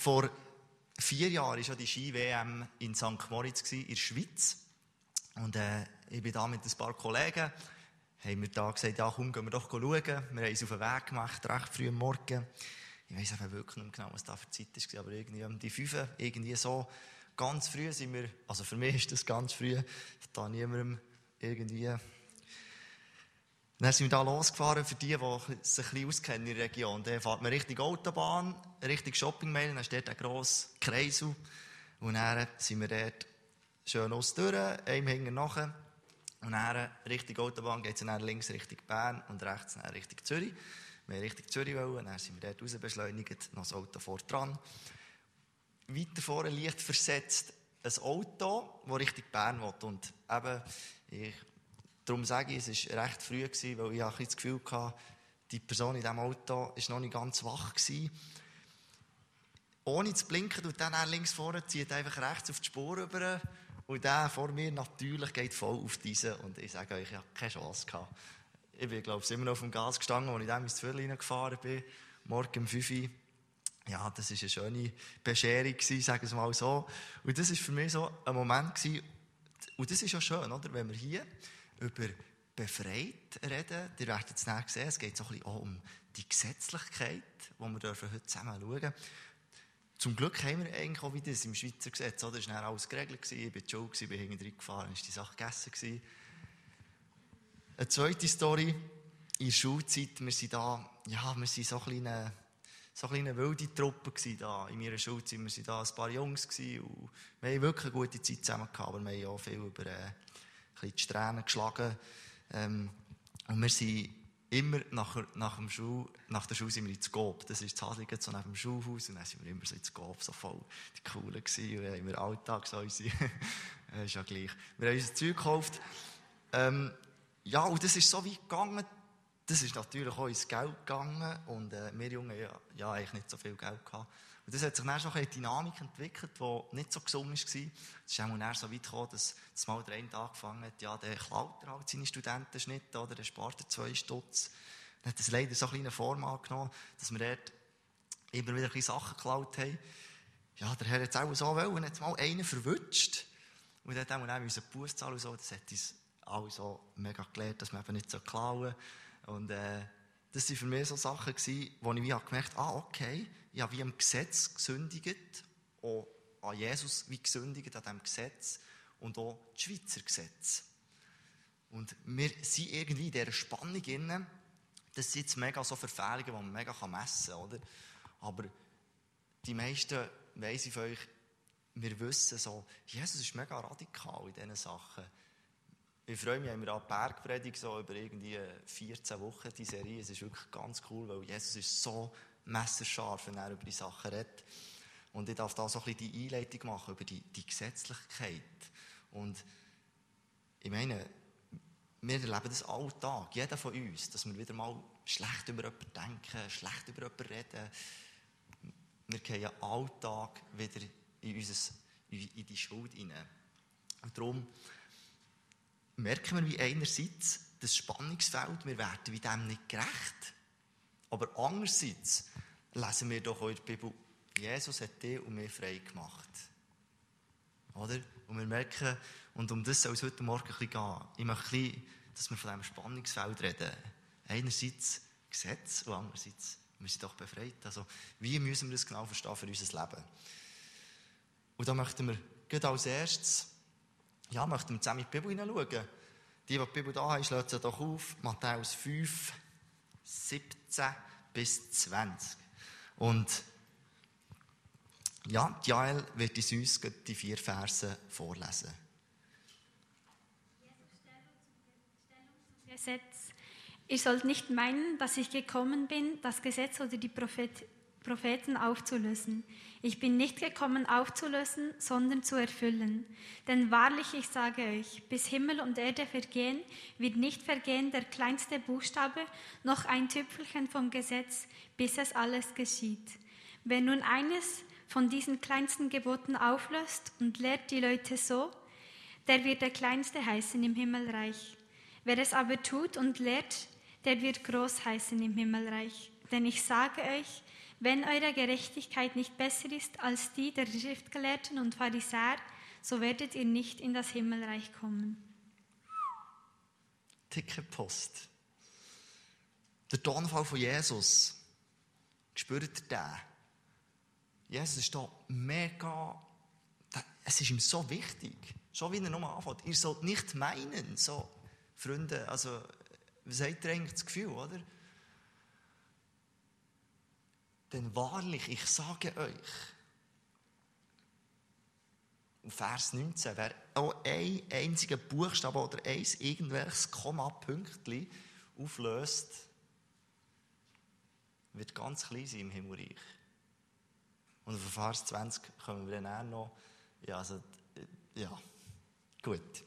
vor vier Jahren war die Ski-WM in St. Moritz in der Schweiz. Und äh, ich bin da mit ein paar Kollegen, haben wir da gesagt, ja komm, gehen wir doch schauen. Wir haben uns auf den Weg gemacht, recht früh am Morgen. Ich weiß einfach wirklich nicht genau, was da für Zeit war, aber irgendwie um die fünf, irgendwie so, ganz früh sind wir, also für mich ist das ganz früh, da niemandem irgendwie dann sind wir da losgefahren, für die, die sich ein bisschen auskennen in der Region. Dann fährt man Richtung Autobahn, Richtung Shoppingmail, dann steht ein grosser Kreisel. Und dann sind wir dort schön aus durch, einem hinten nachher. Und dann Richtung Autobahn geht es dann links Richtung Bern und rechts dann Richtung Zürich. Wir wollten Richtung Zürich, wollen, dann sind wir dort raus beschleunigt, noch das Auto vor dran. Weiter vorne leicht versetzt ein Auto, das Richtung Bern will. Und eben, ich Darum sage ich, es war recht früh, gewesen, weil ich das Gefühl hatte, die Person in diesem Auto war noch nicht ganz wach. Gewesen. Ohne zu blinken, und dann links vorne zieht einfach rechts auf die Spur rüber. Und der vor mir natürlich geht voll auf diese. Und ich sage euch, ich habe keine Chance gehabt. Ich bin, glaube ich, immer noch auf dem Gas gestanden, als ich dann ins Viertel reingefahren bin. Morgen um 5 Uhr. Ja, das war eine schöne Bescherung, sagen wir es mal so. Und das war für mich so ein Moment. Gewesen. Und das ist ja schön, oder? wenn wir hier über befreit reden. Ihr werdet es nachher sehen, es geht so ein bisschen auch um die Gesetzlichkeit, die wir heute zusammen schauen dürfen. Zum Glück haben wir eigentlich auch wieder das im Schweizer Gesetz. Oder? Es war alles geregelt, ich war schon, ich bin hinten reingefahren, ist die Sache gegessen. Eine zweite Story, in der Schulzeit, wir sind da, ja, wir sind so ein kleine, so eine wilde Truppe da. In meiner Schulzeit, wir waren da ein paar Jungs und wir haben wirklich eine gute Zeit zusammen aber wir haben auch viel über äh, bisschen die Strähnen geschlagen. Ähm, und wir sind immer nach, nach, dem Schul, nach der Schule sind wir ins Gob. Das ist das Hasligen so neben dem Schulhaus. Und dann sind wir immer so ins Gob, so voll die Coolen gewesen. Und dann haben Alltag so unsere, ist ja gleich. Wir haben unser Zeug gekauft. Ähm, ja, und das ist so weit gegangen. Das ist natürlich auch ins Geld gegangen. Und äh, wir Jungen, ja, ja, eigentlich nicht so viel Geld gehabt. Und das hat sich dann schon eine Dynamik entwickelt, die nicht so gesund war. Es ist auch so weit gekommen, dass, dass mal der eine angefangen hat, ja, der klaut halt seine Studentenschnitte, oder der spart er zwei Stutz. Dann hat das leider so eine kleine Form angenommen, dass wir dort immer wieder ein Sachen geklaut haben. Ja, der Herr hat es auch so wollen, hat mal einen verwünscht. Und dann haben wir dann müssen Buß zahlen und so. Das hat uns alle so mega gelernt, dass man eben nicht so klauen Und, äh, das waren für mich so Sachen, gewesen, wo ich wie gemerkt habe, ah, okay, ich habe wie am Gesetz gesündigt, auch an Jesus wie gesündigt, an diesem Gesetz und auch das Schweizer Gesetz. Und wir sind irgendwie in dieser Spannung drin, das sind jetzt mega so Verfehlungen, die man mega messen kann? Aber die meisten, weiss ich von euch, wir wissen so, Jesus ist mega radikal in diesen Sachen. Ich freue mich, haben wir an Bergpredigt so über irgendwie 14 Wochen die Serie. Es ist wirklich ganz cool, weil Jesus ist so messerscharf, wenn er über die Sachen redet. Und ich darf da so ein bisschen die Einleitung machen über die, die Gesetzlichkeit. Und ich meine, wir erleben das alltag, jeder von uns, dass wir wieder mal schlecht über jemanden denken, schlecht über jemanden reden. Wir gehen Alltag wieder in, unser, in die Schuld hinein. Und darum merken wir wie einerseits das Spannungsfeld, wir werden wie dem nicht gerecht. Aber andererseits lesen wir doch in der Bibel, Jesus hat dich und mich frei gemacht. Oder? Und wir merken, und um das soll es heute Morgen ein bisschen gehen. Ich möchte ein bisschen, dass wir von diesem Spannungsfeld reden. Einerseits Gesetz und andererseits, wir sind doch befreit. Also, wie müssen wir das genau verstehen für unser Leben? Und da möchten wir gerade als erstes, ja, möchten wir zusammen in die Bibel hineinschauen. Die, die die Bibel da haben, schlagen sie doch auf. Matthäus 5, 17 bis 20. Und ja, Jael wird uns die vier Verse vorlesen. Gesetz. Ihr sollt nicht meinen, dass ich gekommen bin, das Gesetz oder die Prophet Propheten aufzulösen. Ich bin nicht gekommen aufzulösen, sondern zu erfüllen. Denn wahrlich, ich sage euch, bis Himmel und Erde vergehen, wird nicht vergehen der kleinste Buchstabe, noch ein Tüpfelchen vom Gesetz, bis es alles geschieht. Wer nun eines von diesen kleinsten Geboten auflöst und lehrt die Leute so, der wird der Kleinste heißen im Himmelreich. Wer es aber tut und lehrt, der wird groß heißen im Himmelreich. Denn ich sage euch, Wenn eure Gerechtigkeit nicht besser ist als die der Schriftgelehrten und Pharisäer, so werdet ihr nicht in das Himmelreich kommen. Dicke Post. Der Tonfall von Jesus. Spürt ihr den? Jesus ist da mega. Es ist ihm so wichtig. Schon wie er nochmal anfängt. Ihr sollt nicht meinen, so, Freunde, also, was habt ihr eigentlich das Gefühl, oder? Denn wahrlich, ich sage euch, und Vers 19, wer auch ein einziger Buchstabe oder ein irgendwelches Komma-Pünktchen auflöst, wird ganz klein sein im Himmelreich. Und auf Vers 20 kommen wir dann auch noch. Ja, also, ja, gut.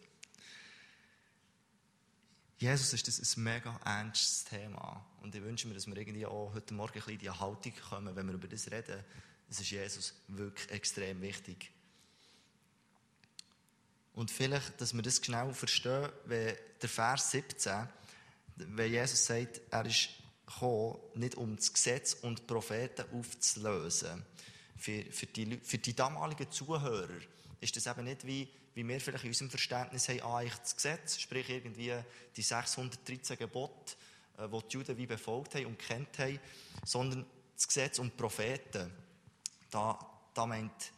Jesus ist das ein mega ernstes Thema. Und ich wünsche mir, dass wir irgendwie auch heute Morgen ein bisschen in die Haltung kommen, wenn wir über das reden. Es ist Jesus wirklich extrem wichtig. Und vielleicht, dass wir das genau verstehen, wenn der Vers 17, wenn Jesus sagt, er ist gekommen, nicht um das Gesetz und die Propheten aufzulösen. Für, für, die, für die damaligen Zuhörer ist das eben nicht wie, wie wir vielleicht in unserem Verständnis haben, ah, ich das Gesetz, sprich irgendwie die 613 Gebote, äh, die die Juden wie befolgt haben und kennt haben, sondern das Gesetz und die Propheten. Da, da meint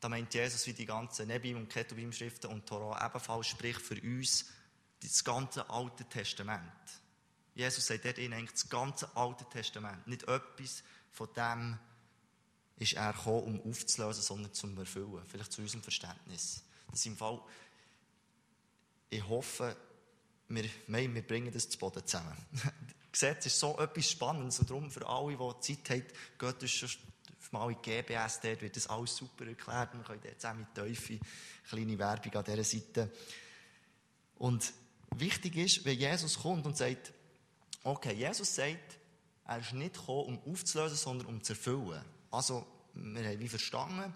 da meint Jesus wie die ganzen Nebim und Ketubim-Schriften und Torah ebenfalls, sprich für uns das ganze Alte Testament. Jesus sagt dort eigentlich das ganze Alte Testament. Nicht etwas von dem ist er gekommen, um aufzulösen, sondern zum Erfüllen. Vielleicht zu unserem Verständnis. Das im Fall, ich hoffe, wir, wir bringen das zu Boden zusammen. Gesetz ist so etwas Spannendes und darum für alle, die Zeit haben, geht das schon mal in GBS, dort wird das alles super erklärt. Wir können dort zusammen mit Teufel kleine Werbung an dieser Seite. Und wichtig ist, wenn Jesus kommt und sagt, okay, Jesus sagt, er ist nicht gekommen, um aufzulösen, sondern um zu erfüllen. Also, wir haben wie verstanden,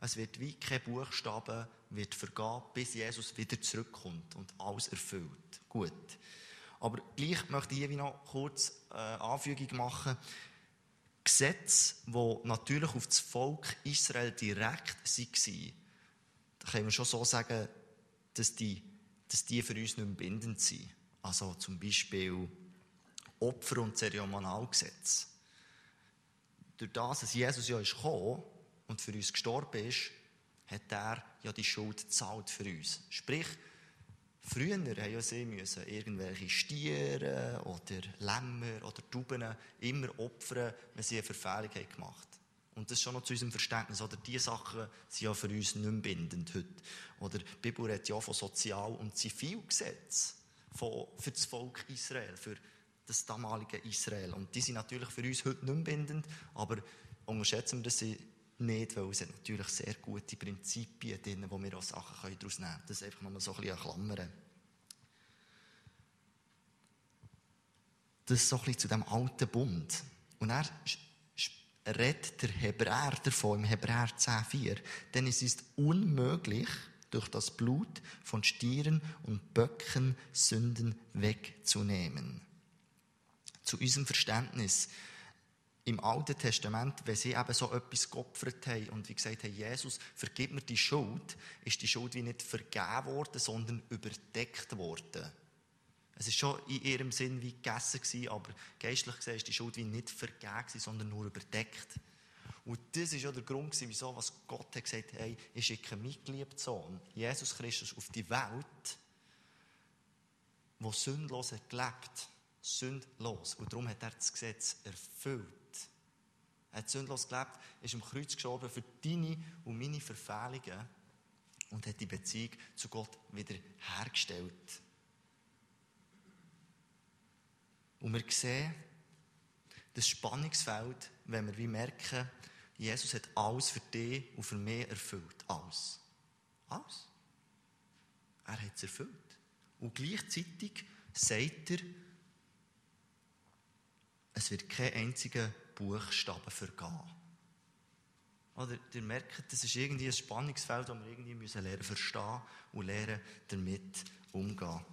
es wird wie kein Buchstabe wird vergehen, bis Jesus wieder zurückkommt und alles erfüllt. Gut. Aber gleich möchte ich hier noch kurz äh, Anfügung machen. Gesetze, die natürlich auf das Volk Israel direkt waren, da können wir schon so sagen, dass die, dass die für uns nicht mehr bindend sind. Also zum Beispiel Opfer- und Zeremonialgesetz. Durch das, dass Jesus ja ist gekommen und für uns gestorben ist, hat er ja die Schuld gezahlt für uns. Sprich, Früher haben ja sie irgendwelche Stiere oder Lämmer oder Tauben immer opfern, wenn sie eine Verfehlung haben gemacht Und das ist schon noch zu unserem Verständnis. Oder diese Sachen sind ja für uns nicht mehr bindend heute. Oder die Bibel redet ja von Sozial- und Zivilgesetz für das Volk Israel, für das damalige Israel. Und die sind natürlich für uns heute nicht bindend, aber unterschätzen wir das nicht, weil es natürlich sehr gute Prinzipien drin, wo wir auch Sachen daraus nehmen können. Das ist einfach nur so ein bisschen Klammern. Das ist so ein bisschen zu dem alten Bund. Und er redet der Hebräer davon, im Hebräer 10,4. Denn es ist unmöglich, durch das Blut von Stieren und Böcken Sünden wegzunehmen. Zu unserem Verständnis im Alten Testament, wenn sie eben so etwas geopfert haben und wie gesagt haben, Jesus, vergib mir die Schuld, ist die Schuld wie nicht vergeben worden, sondern überdeckt worden. Es ist schon in ihrem Sinn wie gegessen gewesen, aber geistlich gesehen ist die Schuld wie nicht vergeben sondern nur überdeckt. Und das ist ja der Grund gewesen, wieso, was Gott hat gesagt, hey, ich schicke meinen geliebten Sohn, Jesus Christus, auf die Welt, wo sündlos hat gelebt. Sündlos. Und darum hat er das Gesetz erfüllt. Er hat sündlos gelebt, ist am Kreuz gestorben für deine und meine Verfehlungen und hat die Beziehung zu Gott wieder hergestellt. Und wir sehen das Spannungsfeld, wenn wir wie merken, Jesus hat alles für dich und für mich erfüllt. Alles. Alles. Er hat es erfüllt. Und gleichzeitig sagt er, es wird kein einziger Buchstaben vergehen. Oder ihr merkt, das ist irgendwie ein Spannungsfeld, das wir irgendwie müssen lernen verstehen und lernen damit umgehen.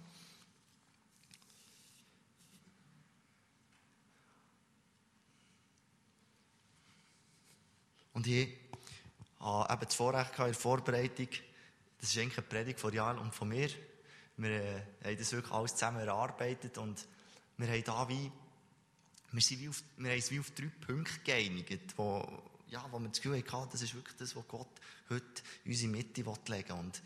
Und ich hatte eben das Vorrecht in der Vorbereitung, das ist eigentlich eine Predigt von Jan und von mir. Wir äh, haben das wirklich alles zusammen erarbeitet und wir haben da wie, wir, sind wie auf, wir haben uns wie auf drei Punkte geeinigt, wo, ja, wo wir das Gefühl hatten, das ist wirklich das, was Gott heute in unsere Mitte legen will. Und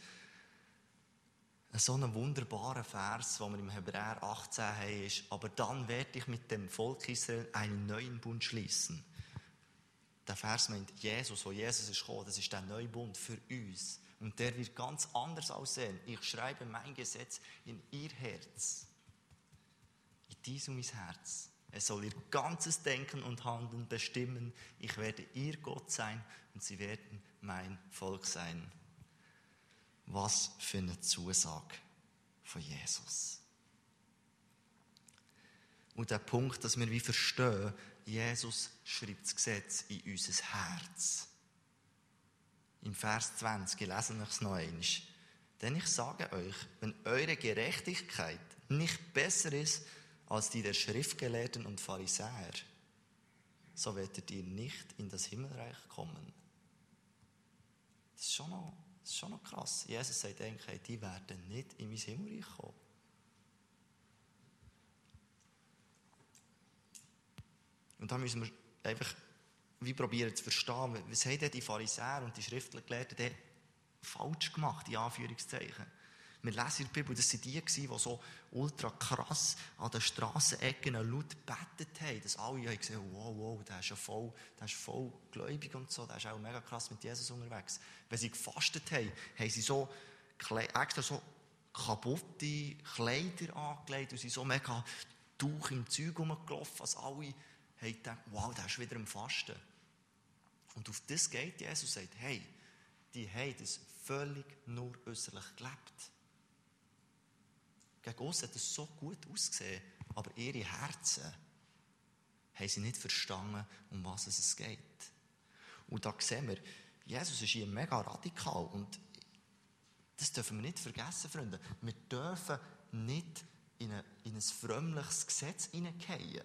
so einen wunderbaren Vers, den wir im Hebräer 18 haben, ist, aber dann werde ich mit dem Volk Israel einen neuen Bund schließen. Der Vers meint Jesus, wo Jesus ist gekommen, das ist der neue Bund für uns. Und der wird ganz anders aussehen. Ich schreibe mein Gesetz in ihr Herz. In diesem mein Herz. Es soll ihr ganzes Denken und Handeln bestimmen. Ich werde ihr Gott sein und sie werden mein Volk sein. Was für eine Zusage von Jesus. Und der Punkt, dass wir wie verstehen, Jesus schreibt das Gesetz in unser Herz. Im Vers 20, ich lese es noch einmal. Denn ich sage euch, wenn eure Gerechtigkeit nicht besser ist als die der Schriftgelehrten und Pharisäer, so werdet ihr nicht in das Himmelreich kommen. Das ist schon noch, ist schon noch krass. Jesus sagt eigentlich, die werden nicht in mein Himmelreich kommen. Und da müssen wir einfach wie probieren zu verstehen, was haben die Pharisäer und die Schriftgelehrten falsch gemacht, in Anführungszeichen. Wir lesen in der Bibel, das waren die, die so ultra krass an den Strassenecken laut gebetet haben, dass alle haben gesehen wow, wow, der ist ja voll, der ist voll gläubig und so, der ist auch mega krass mit Jesus unterwegs. Wenn sie gefastet haben, haben sie so extra so kaputte Kleider angelegt und sind so mega Tuch im Zeug rumgelaufen, als alle haben gedacht, wow, der ist wieder im Fasten. Und auf das geht Jesus und sagt, hey, die haben das völlig nur äußerlich gelebt. Gegen uns hat es so gut ausgesehen, aber ihre Herzen haben sie nicht verstanden, um was es geht. Und da sehen wir, Jesus ist hier mega radikal und das dürfen wir nicht vergessen, Freunde. Wir dürfen nicht in, eine, in ein frömmliches Gesetz hineingehen.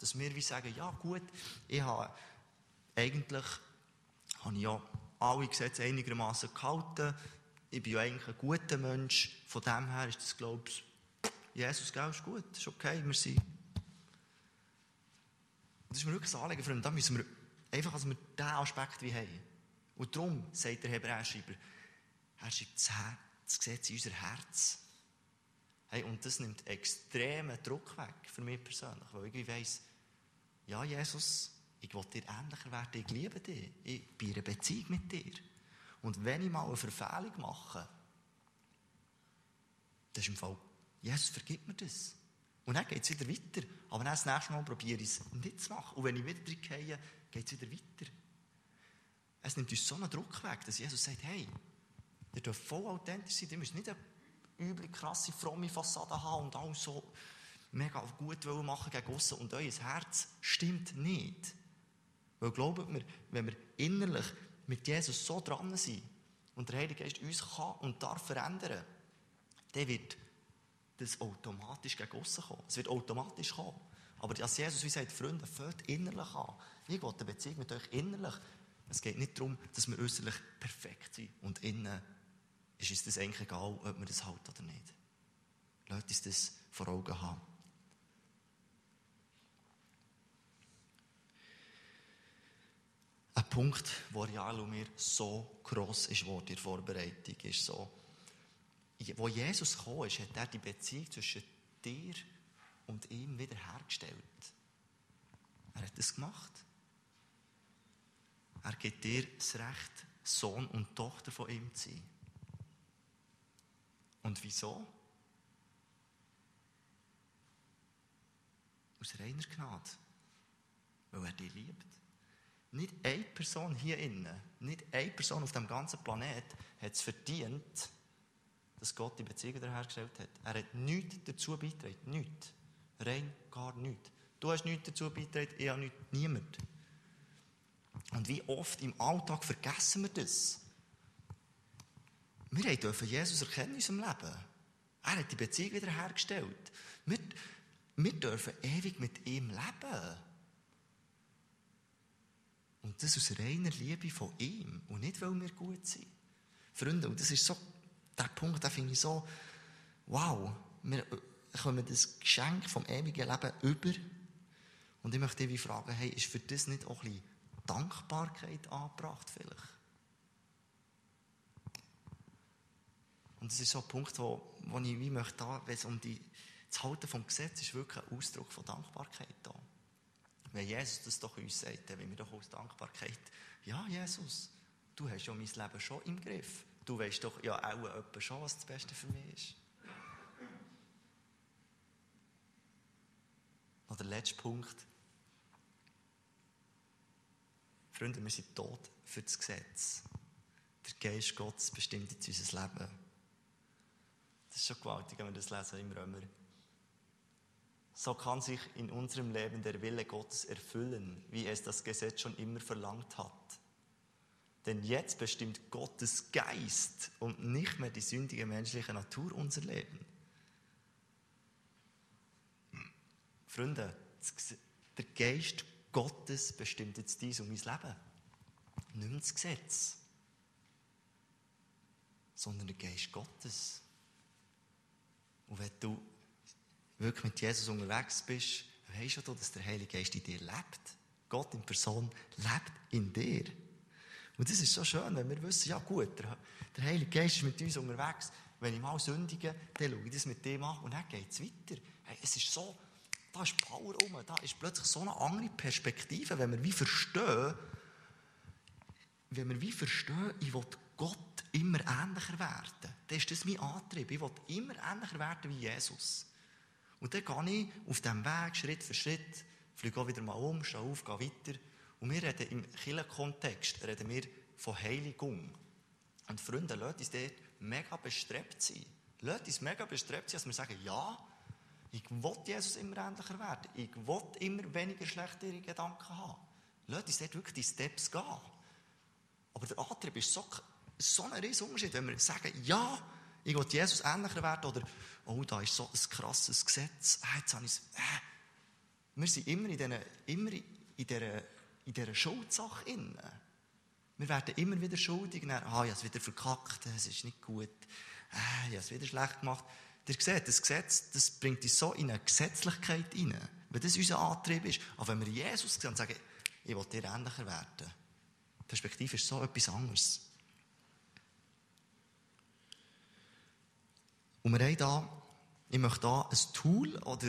Dass wir wie sagen, ja gut, ich habe eigentlich habe ich ja alle Gesetze einigermaßen gehalten. Ich bin ja eigentlich ein guter Mensch. Von dem her ist das, glaube ich, Jesus, gell, ist gut, ist okay, wir sind. Das ist mir wirklich ein Anliegen, Freunde. Da müssen wir einfach, dass wir diesen Aspekt wie haben. Und darum sagt der Hebräerschreiber, er schreibt das Gesetz in unser Herz. Hey, und das nimmt extremen Druck weg für mich persönlich, weil ich weiss, ja, Jesus, ich will dir ähnlicher werden, ich liebe dich, ich bin in einer Beziehung mit dir. Und wenn ich mal eine Verfehlung mache, das ist im Fall, Jesus vergibt mir das. Und dann geht es wieder weiter. Aber dann das nächste Mal probiere ich es nicht zu machen. Und wenn ich wieder reingehe, geht es wieder weiter. Es nimmt uns so einen Druck weg, dass Jesus sagt, hey, ihr dürft voll authentisch sein, ihr müsst nicht eine übel krasse, fromme Fassade haben und alles so mega gut machen gegen aussen und euer Herz stimmt nicht. Weil glaubt mir, wenn wir innerlich mit Jesus so dran sind und der Heilige Geist uns kann und darf verändern, dann wird das automatisch gegen aussen kommen. Es wird automatisch kommen. Aber dass Jesus wie sagt, Freunde, fällt innerlich an. Ich will eine Beziehung mit euch innerlich. Es geht nicht darum, dass wir äußerlich perfekt sind und innen ist es das eigentlich egal, ob man das halt oder nicht. Lasst uns das vor Augen haben. Ein Punkt, wo Real und mir so gross ist in der Vorbereitung, ist so, wo Jesus gekommen ist, hat er die Beziehung zwischen dir und ihm wiederhergestellt. Er hat das gemacht. Er gibt dir das Recht, Sohn und Tochter von ihm zu sein. Und wieso? Aus reiner Gnade. Weil er dich liebt. Nicht eine Person hier innen, nicht eine Person auf dem ganzen Planet hat es verdient, dass Gott die Beziehung hergestellt hat. Er hat nichts dazu beigetragen. Nichts. Rein gar nichts. Du hast nichts dazu beigetragen, ich habe nichts. Niemand. Und wie oft im Alltag vergessen wir das? Wir dürfen Jesus erkennen in unserem Leben. Er hat die Beziehung wieder hergestellt. Wir, wir dürfen ewig mit ihm leben. Und das aus reiner Liebe von ihm und nicht, weil wir gut sind. Freunde, und das ist so, der Punkt, den finde ich so, wow, wir kommen das Geschenk vom ewigen Leben über. Und ich möchte dich fragen, hey, ist für das nicht auch ein bisschen Dankbarkeit angebracht vielleicht? Und das ist so ein Punkt, wo, wo ich wie möchte, wenn es um die, das Halten vom Gesetz ist wirklich ein Ausdruck von Dankbarkeit da. Wenn Jesus das doch uns sagt, dann wollen wir doch aus Dankbarkeit, ja, Jesus, du hast ja mein Leben schon im Griff. Du weißt doch ja auch schon, was das Beste für mich ist. Noch der letzte Punkt. Freunde, wir sind tot für das Gesetz. Der Geist Gottes bestimmt jetzt unser Leben. Das ist schon gewaltig, wenn wir das lesen im Römer. So kann sich in unserem Leben der Wille Gottes erfüllen, wie es das Gesetz schon immer verlangt hat. Denn jetzt bestimmt Gottes Geist und nicht mehr die sündige menschliche Natur unser Leben. Freunde, der Geist Gottes bestimmt jetzt dies und mein Leben. Nicht das Gesetz, sondern der Geist Gottes. Und wenn du wirklich mit Jesus unterwegs bist, weißt du, dass der Heilige Geist in dir lebt. Gott in Person lebt in dir. Und das ist so schön, wenn wir wissen, ja gut, der, der Heilige Geist ist mit uns unterwegs. Wenn ich mal sündige, dann schaue ich das mit dem an und dann geht es weiter. Hey, es ist so, da ist Power rum, da ist plötzlich so eine andere Perspektive, wenn wir wie verstehen, wenn wir wie verstehen, ich will Gott immer ähnlicher werden. Dann ist das mein Antrieb. Ich will immer ähnlicher werden wie Jesus. Und dann gehe ich auf diesem Weg Schritt für Schritt, fliege auch wieder mal um, stehe auf, gehe weiter. Und wir reden im Kirchenkontext reden wir von Heiligung. Und Freunde, lasst uns dort mega bestrebt sein. Lasst uns mega bestrebt sein, dass wir sagen, ja, ich will Jesus immer ähnlicher werden. Ich will immer weniger schlechtere Gedanken haben. Lasst uns dort wirklich die Steps gehen. Aber der Antrieb ist so, so ein riesiger Unterschied, wenn wir sagen, ja, ich will Jesus ähnlicher werden oder, oh, da ist so ein krasses Gesetz. Ah, jetzt habe ich äh. Wir sind immer in dieser, in dieser, in dieser Schuldsache inne. Wir werden immer wieder schuldig. Dann, ah, ich habe es wieder verkackt, es ist nicht gut. Ah, ich habe es wieder schlecht gemacht. Ihr seht, das Gesetz, das bringt uns so in eine Gesetzlichkeit hinein. Wenn das unser Antrieb ist. Aber wenn wir Jesus sehen und sagen, ich will dir ähnlicher werden, die Perspektive ist so etwas anderes. Und wir haben da, ich möchte hier ein Tool oder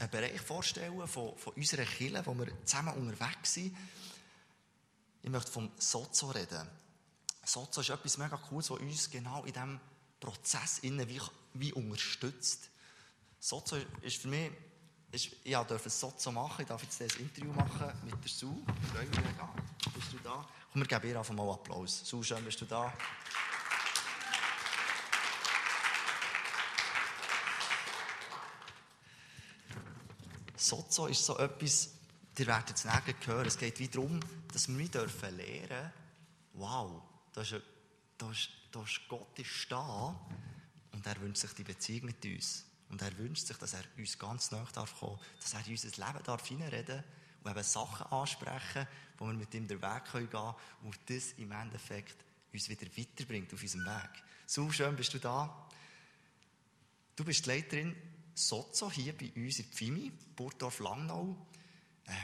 einen Bereich vorstellen von, von unserer Kirche, wo wir zusammen unterwegs sind. Ich möchte vom Sozo reden. Sozo ist etwas mega Cooles, was uns genau in diesem Prozess innen wie, wie unterstützt. Sozo ist für mich, ist, ich durfte ein Sozo machen, ich darf jetzt ein Interview machen mit der Sue. Freue mich mega. Bist du da? Komm, wir geben ihr einfach mal Applaus. Sue, schön bist du da. Sozo ist so etwas, ihr werdet es nachher hören, es geht wie darum, dass wir dürfen lernen, wow, da ist, da ist, da ist Gott ist da und er wünscht sich die Beziehung mit uns. Und er wünscht sich, dass er uns ganz nahe darf dass er in unser Leben darf hineinreden und eben Sachen ansprechen, wo wir mit ihm den Weg gehen können und das im Endeffekt uns wieder weiterbringt auf unserem Weg. So schön bist du da. Du bist die Leiterin Sozo hier bei uns in Pfimi, Burgdorf Langnau. Ähm,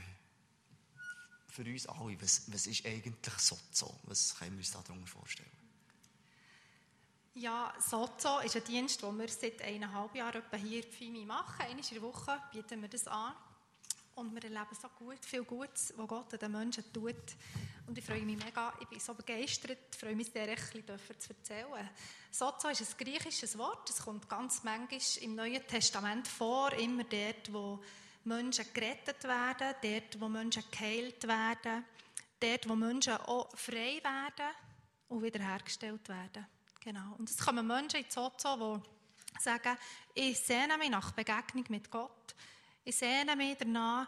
für uns alle, was, was ist eigentlich Sozo? Was können wir uns darunter vorstellen? Ja, Sozo ist ein Dienst, den wir seit eineinhalb Jahren hier in Pfimi machen. Einmal in der Woche bieten wir das an. Und wir erleben so gut, viel Gutes, was Gott den Menschen tut. Und ich freue mich mega, ich bin so begeistert, ich freue mich sehr, ein bisschen zu erzählen. Sozo ist ein griechisches Wort, es kommt ganz manchmal im Neuen Testament vor, immer dort, wo Menschen gerettet werden, dort, wo Menschen geheilt werden, dort, wo Menschen auch frei werden und wiederhergestellt werden. Genau. Und es kommen Menschen in Sozo, die sagen, ich sehne mich nach Begegnung mit Gott, ich sehne mich danach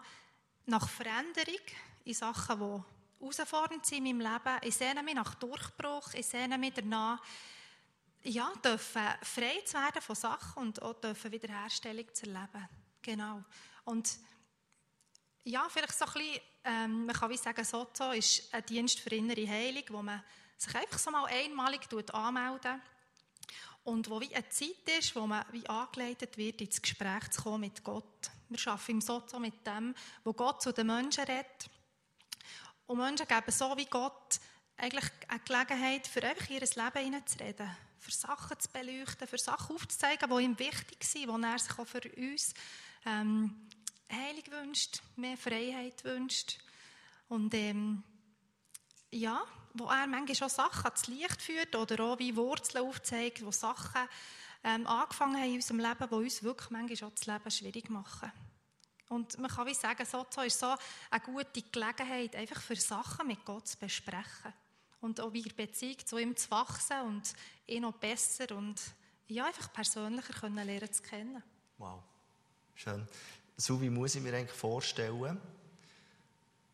nach Veränderung in Sachen, die herausfordernd sind in meinem Leben. Ich sehne mich nach Durchbruch. Ich sehne mich danach, ja, dürfen frei zu werden von Sachen und auch dürfen Wiederherstellung zu erleben. Genau. Und ja, vielleicht so ein bisschen, ähm, man kann wie sagen, Sozo ist ein Dienst für innere Heilung, wo man sich einfach so mal einmalig anmeldet und wo wie eine Zeit ist, wo man wie angeleitet wird, ins Gespräch zu kommen mit Gott. Wir arbeiten im Sozo mit dem, wo Gott zu den Menschen redet. Und Menschen geben so wie Gott eigentlich eine Gelegenheit, für einfach ihr Leben hineinzureden, für Sachen zu beleuchten, für Sachen aufzuzeigen, die ihm wichtig sind, wo er sich auch für uns ähm, Heilung wünscht, mehr Freiheit wünscht. Und ähm, ja, wo er manchmal auch Sachen ans Licht führt oder auch wie Wurzeln aufzeigt, wo Sachen ähm, angefangen haben in unserem Leben, die uns wirklich manchmal auch das Leben schwierig machen. Und man kann wie sagen, Sozo ist so eine gute Gelegenheit, einfach für Sachen mit Gott zu besprechen. Und auch die Beziehung zu ihm zu wachsen und ihn noch besser und ja, einfach persönlicher können lernen zu kennen. Wow, schön. So wie muss ich mir eigentlich vorstellen,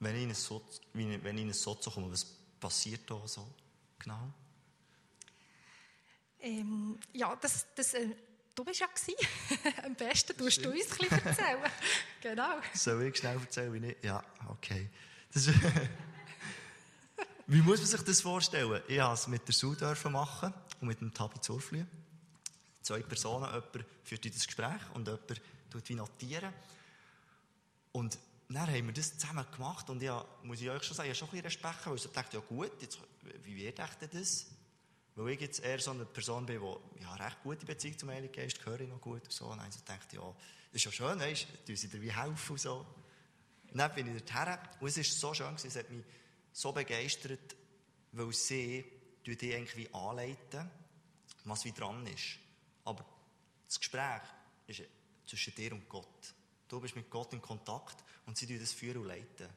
wenn ich in ein Sozo, wenn ich in ein Sozo komme, was passiert da so genau? Ähm, ja, das, das, äh, du bist ja Am besten tust du uns ein bisschen erzählen. genau. Soll ich schnell erzählen, wie ich... Ja, okay. Das, wie muss man sich das vorstellen? Ich durfte es mit der Sue machen und mit dem Tabi Zurfli. Zwei Personen, jemand führt das Gespräch und jemand tut wie notieren. Und dann haben wir das zusammen gemacht und ja, muss ich euch schon sagen, ich habe schon ein bisschen Respekt, weil ich dachte, ja gut, jetzt, wie wird das? Weil ich jetzt eher so eine Person bin, die ja, recht gute Beziehung zum Heiligen Geist, höre ich noch gut und so. Und dann habe ich gedacht, ja, das ist ja schön, weißt du, sie dir wie helfen und so. Und dann bin ich dorthin und es war so schön, es hat mich so begeistert, weil sie die eigentlich wie anleiten, was wie dran ist. Aber das Gespräch ist zwischen dir und Gott. Du bist mit Gott in Kontakt und sie das führen und leiten.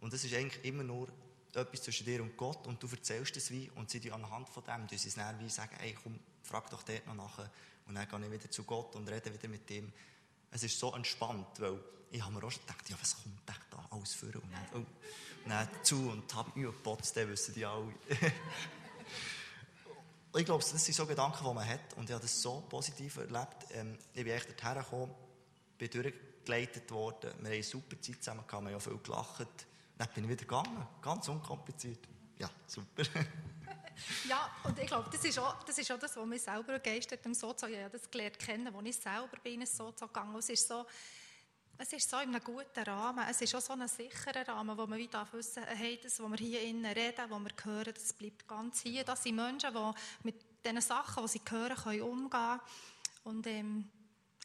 Und das ist eigentlich immer nur etwas zwischen dir und Gott und du erzählst es wie und sie anhand von dem sie es dann wie sagen, hey, komm, frag doch dort noch nachher und dann gehe ich wieder zu Gott und rede wieder mit ihm. Es ist so entspannt, weil ich habe mir auch schon gedacht, ja, was kommt echt da alles für und dann, oh, und dann zu und habe mich gepotzt, dann wissen die alle. ich glaube, das sind so Gedanken, die man hat und ich habe das so positiv erlebt. Ähm, ich bin echt dorthin gekommen, bin durchgeleitet worden, wir haben eine super Zeit zusammen wir haben ja viel gelacht dann bin ich wieder gegangen. Ganz unkompliziert. Ja, super. ja, und ich glaube, das ist auch das, ist auch das was mich selber begeistert im Sozo. Ich habe das gelernt kennen, als ich selber bin in ein Sozo gegangen Es ist so, es ist so in einem guten Rahmen. Es ist auch so ein sicherer Rahmen, wo man wie darf wissen, hey, das, was wir hier innen reden, wo wir hören, das bleibt ganz hier. Das sind Menschen, die mit den Sachen, die sie hören, können umgehen. Und ähm,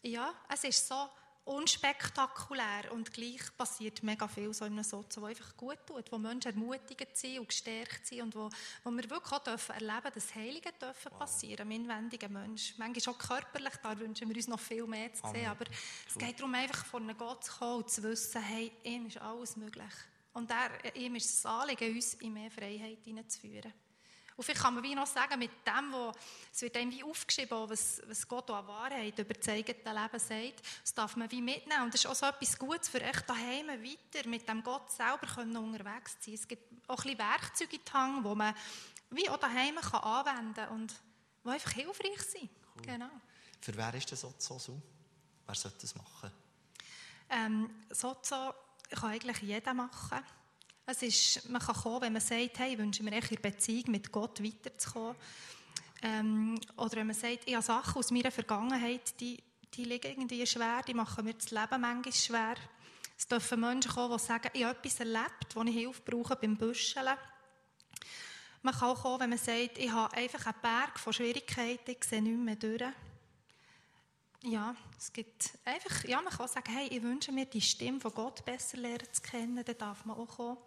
ja, es ist so unspektakulär und gleich passiert mega viel so in einem Sozo, wo einfach gut tut, wo Menschen ermutigt sind und gestärkt sind und wo, wo wir wirklich auch dürfen erleben dass Heilige dürfen passieren, wow. im inwendigen Mensch. Manchmal auch körperlich, da wünschen wir uns noch viel mehr zu sehen, Amen. aber es geht darum, einfach vor einen Gott zu kommen und zu wissen, hey, ihm ist alles möglich. Und er, ihm ist es Anliegen, uns in mehr Freiheit hineinzuführen. Und vielleicht kann man wie noch sagen, mit dem, wo, es wird einem wie aufgeschrieben, was, was Gott an Wahrheit über das eigene Leben sagt, das darf man wie mitnehmen. Und das ist auch so etwas Gutes für euch daheim weiter mit dem Gott selber können unterwegs zu sein. Es gibt auch ein bisschen Werkzeuge in Hang, die man wie auch daheim kann anwenden kann und die einfach hilfreich sind. Cool. Genau. Für wer ist das so so? Wer sollte das machen? Ähm, Sozo kann eigentlich jeder machen. Es ist, man kann kommen, wenn man sagt, hey, ich wünsche mir in der Beziehung mit Gott weiterzukommen. Ähm, oder wenn man sagt, ich habe Sachen aus meiner Vergangenheit, die, die liegen irgendwie schwer, die machen mir das Leben manchmal schwer. Es dürfen Menschen kommen, die sagen, ich habe etwas erlebt, wo ich Hilfe brauche beim Büscheln. Man kann auch kommen, wenn man sagt, ich habe einfach einen Berg von Schwierigkeiten, ich sehe nicht mehr durch. Ja, es gibt einfach, ja, man kann sagen, hey, ich wünsche mir die Stimme von Gott besser lernen zu kennen, dann darf man auch kommen.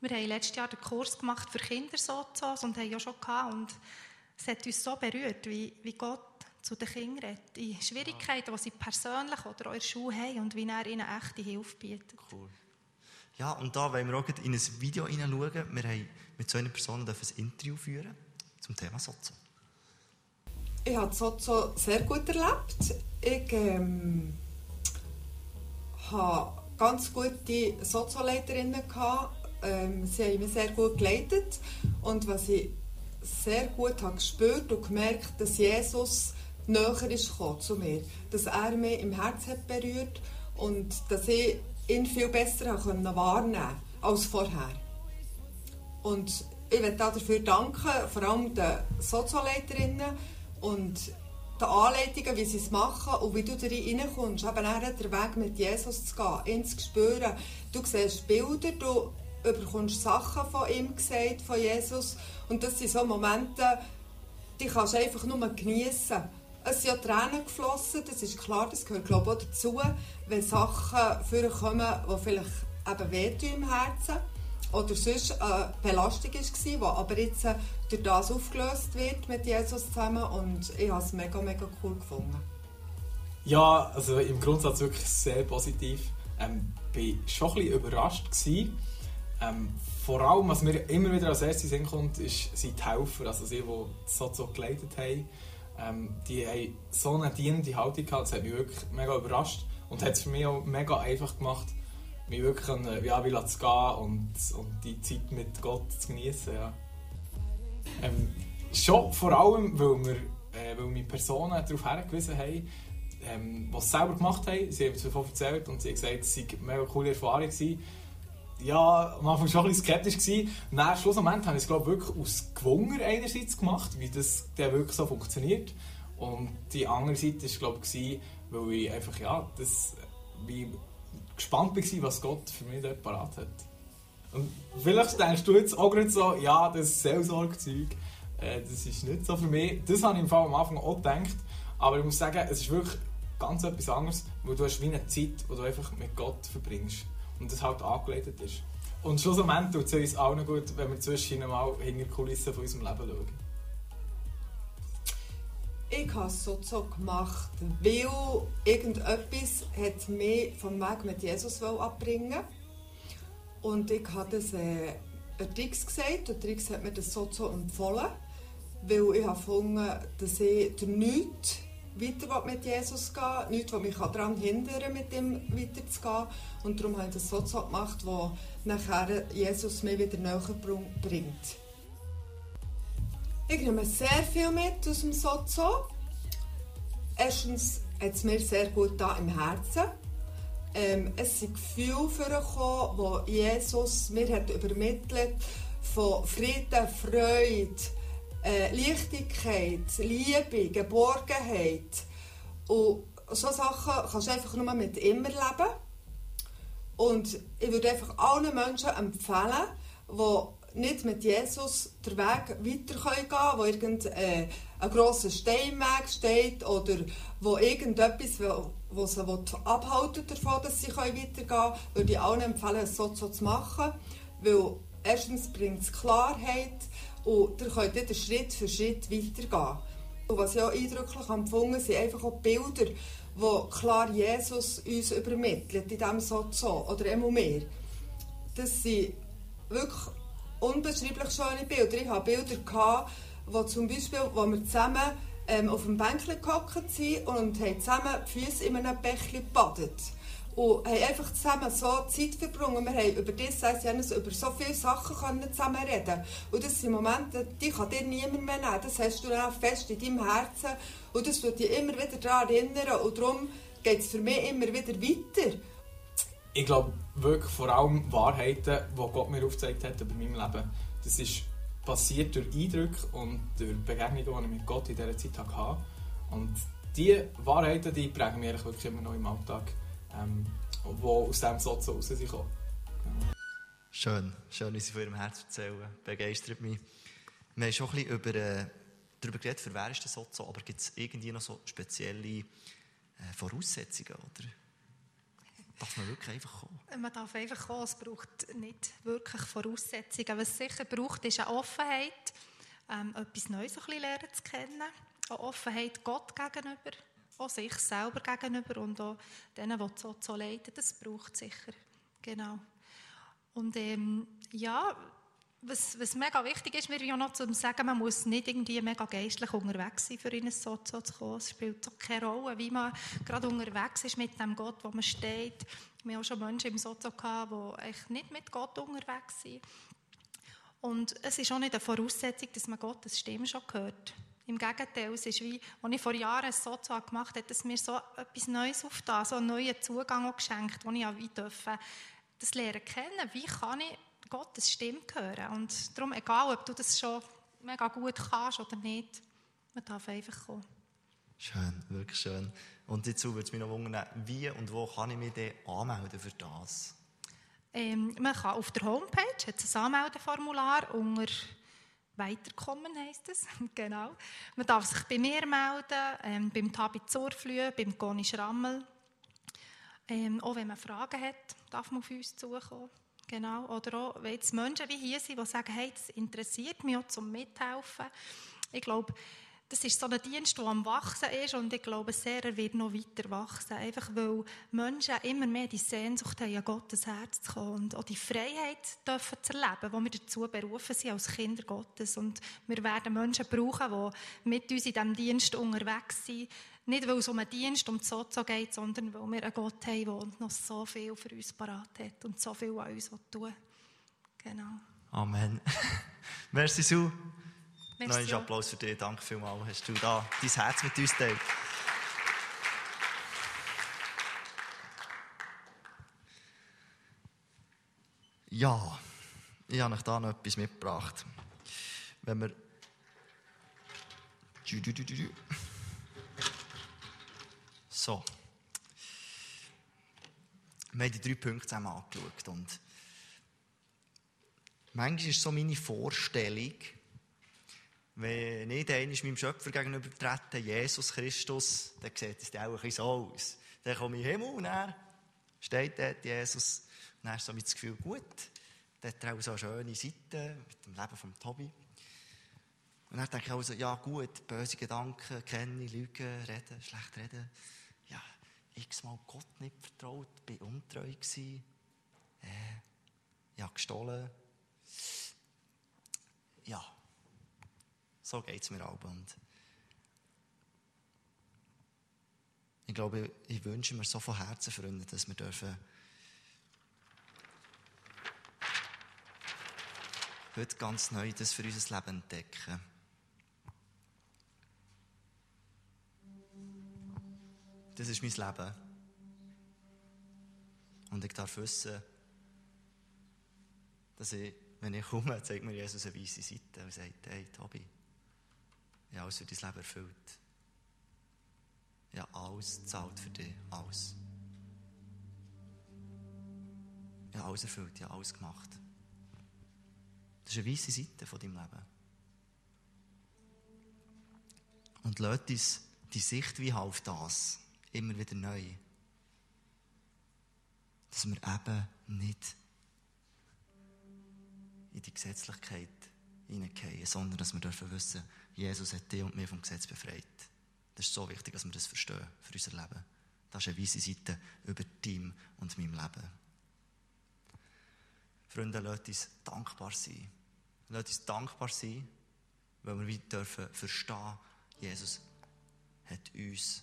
Wir haben letztes Jahr den Kurs gemacht für Kinder sozusagen und haben ja schon gehabt und es hat uns so berührt, wie, wie Gott zu den Kindern redet. Die Schwierigkeiten, die sie persönlich oder auch in der Schule haben und wie er ihnen echte Hilfe bietet. Cool. Ja, und da wollen wir auch in ein Video hineinschauen. Wir haben mit so einer Person ein Interview führen zum Thema Sozo. Ich habe Sozo sehr gut erlebt. Ich ähm, hatte ganz gute Sozoleiterinnen gehabt, ähm, sie haben mich sehr gut geleitet und was ich sehr gut habe gespürt und gemerkt, dass Jesus näher ist zu mir, dass er mich im Herz hat berührt und dass ich ihn viel besser wahrnehmen konnte als vorher. Und ich möchte dafür danken, vor allem den Sozialeiterinnen und den Anleitungen, wie sie es machen und wie du da reinkommst. Eben den Weg mit Jesus zu gehen, ihn zu spüren. Du siehst Bilder, du bekommst Sachen von ihm gesagt, von Jesus. Und das sind so Momente, die kannst du einfach nur genießen. Es sind ja Tränen geflossen, das ist klar, das gehört glaube ich auch dazu, wenn Sachen vorkommen, die vielleicht eben wehtun im Herzen oder sonst eine Belastung war, die aber jetzt durch das aufgelöst wird mit Jesus zusammen und ich habe es mega, mega cool gefunden. Ja, also im Grundsatz wirklich sehr positiv. Ähm, bin schon ein bisschen überrascht gewesen. Ähm, vor allem, was mir immer wieder als erstes in kommt, ist, sind die Helfer, also sie, die so, so geleitet haben. Ähm, die haben so eine dienende Haltung gehabt, das hat mich wirklich mega überrascht und hat es für mich auch mega einfach gemacht, mich wirklich an, ja, wie zu gehen und, und die Zeit mit Gott zu genießen. Ja. Ähm, schon vor allem, weil wir, äh, weil wir Personen darauf hingewiesen haben, ähm, die es selber gemacht haben. Sie haben es davon erzählt und sie haben gesagt, es sei eine mega coole Erfahrung gewesen. Ja, am Anfang schon ein bisschen skeptisch gewesen. Und dann, schlussendlich, habe ich es glaube wirklich aus Gewunger einerseits gemacht, wie das dann wirklich so funktioniert. Und die andere Seite war, glaube ich, weil ich einfach, ja, das, wie gespannt war, was Gott für mich dort parat hat. Und vielleicht denkst du jetzt auch gerade so, ja, das ist Seelsorgezeug, äh, das ist nicht so für mich. Das habe ich im Fall am Anfang auch gedacht. Aber ich muss sagen, es ist wirklich ganz etwas anderes, weil du hast wie eine Zeit, die du einfach mit Gott verbringst. Und das halt angeleitet ist. Und schlussendlich tut es uns allen gut, wenn wir zwischendurch mal hinter die Kulissen von unserem Leben schauen. Ich habe es so, so gemacht, weil irgendetwas hat mich vom Weg mit Jesus abbringen Und ich habe das äh, Trix gesagt und Trix hat mir das so, so empfohlen, weil ich habe gefunden, dass ich durch nichts weiter mit Jesus gehen nichts, was mich daran hindern mit ihm weiterzugehen. Und darum habe ich das so, gemacht, wo nachher Jesus mich wieder näher bringt. Ich nehme sehr viel mit aus dem Sozo. Erstens hat es mir sehr gut da im Herzen. Ähm, es sind Gefühle vorgekommen, die Jesus mir hat übermittelt von Frieden, Freude, äh, Leichtigkeit, Liebe, Geborgenheit. Und so Sachen kannst du einfach nur mit immer leben. Und ich würde einfach allen Menschen empfehlen, die nicht mit Jesus den Weg weiter gehen können, wo irgendein äh, grosser Steinweg steht oder wo irgendetwas, wo sie abhalten davon, dass sie weitergehen können, würde ich allen empfehlen, es so zu machen. Weil erstens bringt es Klarheit und ihr könnt dann Schritt für Schritt weitergehen. Und was ich auch eindrücklich empfunden sind einfach auch Bilder, wo klar Jesus uns übermittelt, in diesem so oder immer mehr. Das sind wirklich unbeschreiblich schöne Bilder. Ich hatte Bilder, wo zum Beispiel, wo wir zusammen ähm, auf dem Bänkchen gehockt sind und haben zusammen die Füße in einem Bächlein gebadet. Und haben einfach zusammen so Zeit verbrungen. Wir haben über das, heisst, über so viele Sachen können zusammen reden Und das sind Momente, die kann dir niemand mehr nehmen. Das hast du dann fest in deinem Herzen. Und das wird dich immer wieder daran erinnern. Und darum geht es für mich immer wieder weiter ich glaube wirklich vor allem Wahrheiten, die Gott mir aufgezeigt hat über mein Leben. Das ist passiert durch Eindrücke und durch Begegnungen, die ich mit Gott in dieser Zeit hatte. Und diese Wahrheiten die prägen mich wirklich immer noch im Alltag, ähm, die aus diesem Satz raus sind. Schön, schön, wie Sie von Ihrem Herz erzählen. Begeistert mich. Wir haben schon ein bisschen über, äh, darüber geredet, für wer ist der Sozo, aber gibt es irgendwie noch so spezielle äh, Voraussetzungen? Oder? Darf man wirklich einfach kommen? Man darf einfach kommen. Es braucht nicht wirklich Voraussetzungen. Was es sicher braucht, ist eine Offenheit, ähm, etwas Neues ein bisschen lernen zu kennen. Eine Offenheit Gott gegenüber, auch sich selber gegenüber und auch denen, die so, so leiden. Das braucht es sicher. Genau. Und ähm, ja, was, was mega wichtig ist, mir ja noch zu sagen, man muss nicht irgendwie mega geistlich unterwegs sein, für ein Sozo zu kommen. Es spielt so keine Rolle, wie man gerade unterwegs ist mit dem Gott, wo man steht. Wir haben schon Menschen im Sozo gehabt, die eigentlich nicht mit Gott unterwegs sind. Und es ist auch nicht eine Voraussetzung, dass man Gottes Stimme schon hört. Im Gegenteil, es ist wie, als ich vor Jahren so gemacht habe, hat es mir so etwas Neues aufgetan, so einen neuen Zugang auch geschenkt, den ich auch wie dürfen, das lernen kennen. Wie kann ich Gottes Stimme hören? Und darum, egal, ob du das schon mega gut kannst oder nicht, man darf einfach kommen. Schön, wirklich schön. Und dazu würde es mich noch wundern, wie und wo kann ich mich denn anmelden für das? Ähm, man kann auf der Homepage, hat ein Anmeldeformular unter Weiterkommen heisst es, genau. Man darf sich bei mir melden, ähm, beim Tabi Zurflühe, beim Goni Schrammel. Ähm, auch wenn man Fragen hat, darf man auf uns zukommen. Genau. Oder auch, wenn jetzt Menschen wie hier sind, die sagen, hey, das interessiert mich auch zum Mithelfen. Ich glaube, das ist so ein Dienst, der am Wachsen ist und ich glaube sehr, er wird noch weiter wachsen. Einfach weil Menschen immer mehr die Sehnsucht haben, an Gottes Herz zu kommen und auch die Freiheit dürfen zu erleben, wo wir dazu berufen sind als Kinder Gottes. Und wir werden Menschen brauchen, die mit uns in diesem Dienst unterwegs sind. Nicht, weil es um einen Dienst, um Sozo geht, sondern weil wir einen Gott haben, der noch so viel für uns parat hat und so viel an uns tun Genau. Amen. Merci, Sue. Merci Noch einen Applaus für dich. Danke vielmals. Hast du da dein Herz mit uns teilt. Ja, ich habe euch da noch etwas mitgebracht. Wenn wir. So. Wir haben die drei Punkte zusammen angeschaut. Und manchmal ist so meine Vorstellung, wenn ich dann meinem Schöpfer gegenüber trete, Jesus Christus, dann sieht es auch ein so aus. Dann komme ich in Himmel und dann steht dort Jesus. Und dann ist so das Gefühl, gut, dann hat er auch so eine schöne Seite mit dem Leben von Tobi. Und dann denke ich also, ja gut, böse Gedanken, kennen, lügen, reden, schlecht reden. Ja, x-mal Gott nicht vertraut, bin untreu gewesen, äh, ja, gestohlen. Ja, so geht es mir auch. Und ich glaube, ich wünsche mir so von Herzen, Freunde, dass wir dürfen heute ganz neu das für unser Leben entdecken. Das ist mein Leben. Und ich darf wissen, dass ich, wenn ich komme, zeigt mir Jesus eine weiße Seite und sagt, hey, Tobi, ich habe alles für dein Leben erfüllt. Ich habe alles gezahlt für dich. Alles. Ich habe alles erfüllt, ich habe alles gemacht. Das ist eine weisse Seite von deinem Leben. Und lasst uns die Sicht wie auf das immer wieder neu. Dass wir eben nicht in die Gesetzlichkeit hineingehen, sondern dass wir dürfen wissen, Jesus hat dich und mich vom Gesetz befreit. Das ist so wichtig, dass wir das verstehen für unser Leben. Das ist eine weise Seite über dein und meinem Leben. Freunde, lasst uns dankbar sein. Lasst uns dankbar sein, weil wir dürfen verstehen, Jesus hat uns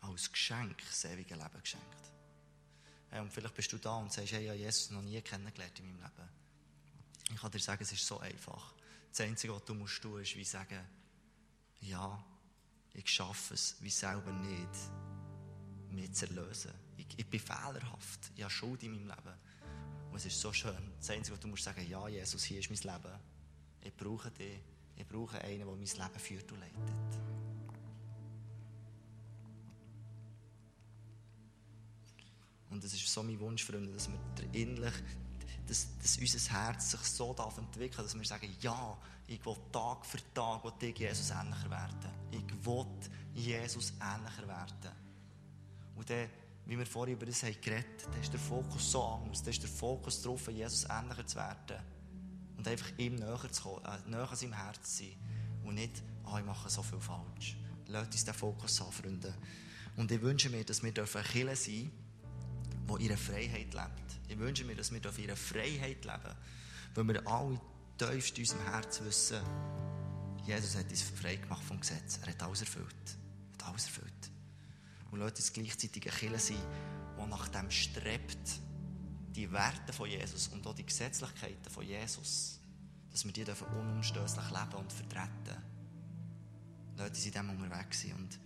als Geschenk das ewige Leben geschenkt. Und vielleicht bist du da und sagst, hey, ich habe Jesus noch nie kennengelernt in meinem Leben. Ich kann dir sagen, es ist so einfach. Das Einzige, was du musst tun, ist wie sagen, ja, ich schaffe es wie selber nicht, mich zu erlösen. Ich, ich bin fehlerhaft, ich habe Schuld in meinem Leben. Und es ist so schön. Das Einzige, was du musst sagen, ja, Jesus, hier ist mein Leben. Ich brauche dich. Ich brauche einen, der mein Leben führt und leitet. Und es ist so mein Wunsch, Freunde, dass wir innerlich dass, dass unser Herz sich so darf entwickeln dass wir sagen, ja, ich will Tag für Tag will ich Jesus ähnlicher werden. Ich will Jesus ähnlicher werden. Und dann, wie wir vorhin über das haben geredet, dann ist der Fokus so anders. Dann ist der Fokus darauf, Jesus ähnlicher zu werden. Und einfach ihm näher zu kommen, äh, näher seinem Herz zu sein. Und nicht, ah, ich mache so viel falsch. Lasst uns den Fokus an, Freunde. Und ich wünsche mir, dass wir ein Killer sein dürfen, die ihre Freiheit lebt. Ich wünsche mir, dass wir in ihrer Freiheit leben, weil wir alle tiefst in unserem Herzen wissen, Jesus hat uns frei gemacht vom Gesetz. Er hat alles erfüllt. Er hat alles erfüllt. Und lasst uns gleichzeitig ein Kirche sein, die nach dem strebt, die Werte von Jesus und auch die Gesetzlichkeiten von Jesus, dass wir die unumstößlich leben und vertreten Leute uns in dem unterwegs sind.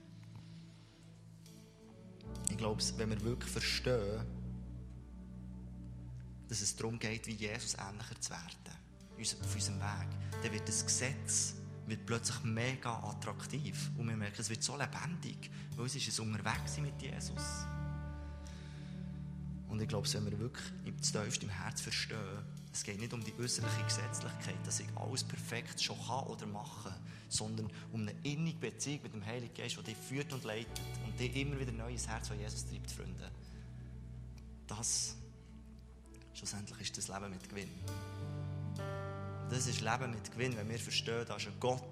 Ich glaube, wenn wir wirklich verstehen, dass es darum geht, wie Jesus ähnlicher zu werden, auf unserem Weg, dann wird das Gesetz wird plötzlich mega attraktiv. Und wir merken, es wird so lebendig, weil es ist ein Unterwegssein mit Jesus. Und ich glaube, wenn wir wirklich im tiefsten im Herz verstehen, es geht nicht um die äußerliche Gesetzlichkeit, dass ich alles perfekt schon kann oder mache, sondern um eine innige Beziehung mit dem Heiligen Geist, der dich führt und leitet und dich immer wieder ein neues Herz von Jesus treibt, Freunde. Das, schlussendlich ist das Leben mit Gewinn. Das ist Leben mit Gewinn, wenn wir verstehen, da ist ein Gott,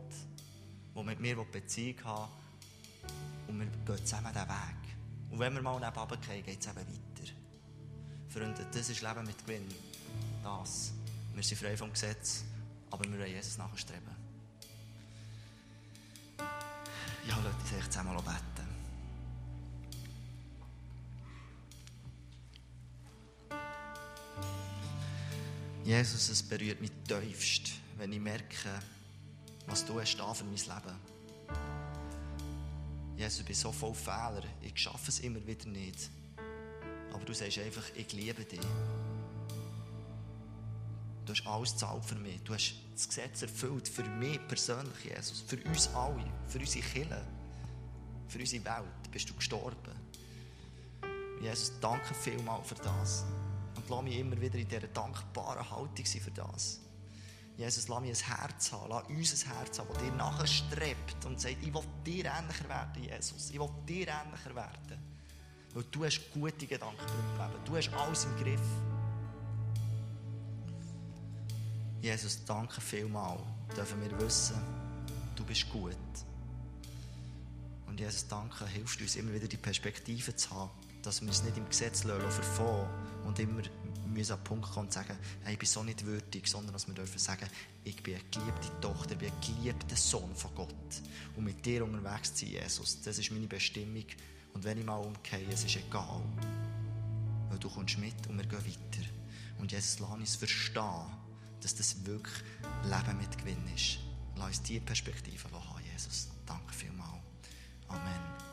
der mit mir Beziehung haben und wir gehen zusammen diesen Weg. Und wenn wir mal neben gehen, geht es eben weiter. Freunde, das ist Leben mit Gewinn. Das. Wir sind frei vom Gesetz, aber wir wollen Jesus nachstreben. Ja, Leute, ich soll zusammen beten. Jesus, es berührt mich tiefst, wenn ich merke, was du hast für mein Leben. Jesus, ich bin so voll Fehler. Ich schaffe es immer wieder nicht. Aber du sagst einfach, ich liebe dich. Du hast alles gezahlt für mich. Du hast das Gesetz erfüllt für mich persönlich, Jesus. Für uns alle. Für unsere Kinder. Für unsere Welt bist du gestorben. Jesus, danke vielmals für das. Und lass mich immer wieder in dieser dankbaren Haltung sein für das. Jesus, lass mich ein Herz haben, lass uns ein Herz haben, das dir nachher strebt und sagt, ich will dir ähnlicher werden, Jesus. Ich will dir ähnlicher werden. Weil du hast gute Gedanken für mein Leben. Du hast alles im Griff. Jesus, danke vielmals. Dürfen wir wissen, du bist gut. Und Jesus, danke, hilfst uns immer wieder die Perspektive zu haben, dass wir uns nicht im Gesetz verfangen und immer müssen an den Punkt kommen und sagen, hey, ich bin so nicht würdig, sondern dass wir dürfen sagen, ich bin eine geliebte Tochter, ich bin ein geliebter Sohn von Gott. Und mit dir unterwegs zu sein, Jesus, das ist meine Bestimmung. Und wenn ich mal umgehe, es ist egal. Weil du kommst mit und wir gehen weiter. Und Jesus, lass uns verstehen, dass das wirklich Leben mit Gewinn ist. Lass uns diese Perspektive haben, Jesus. Danke vielmals. Amen.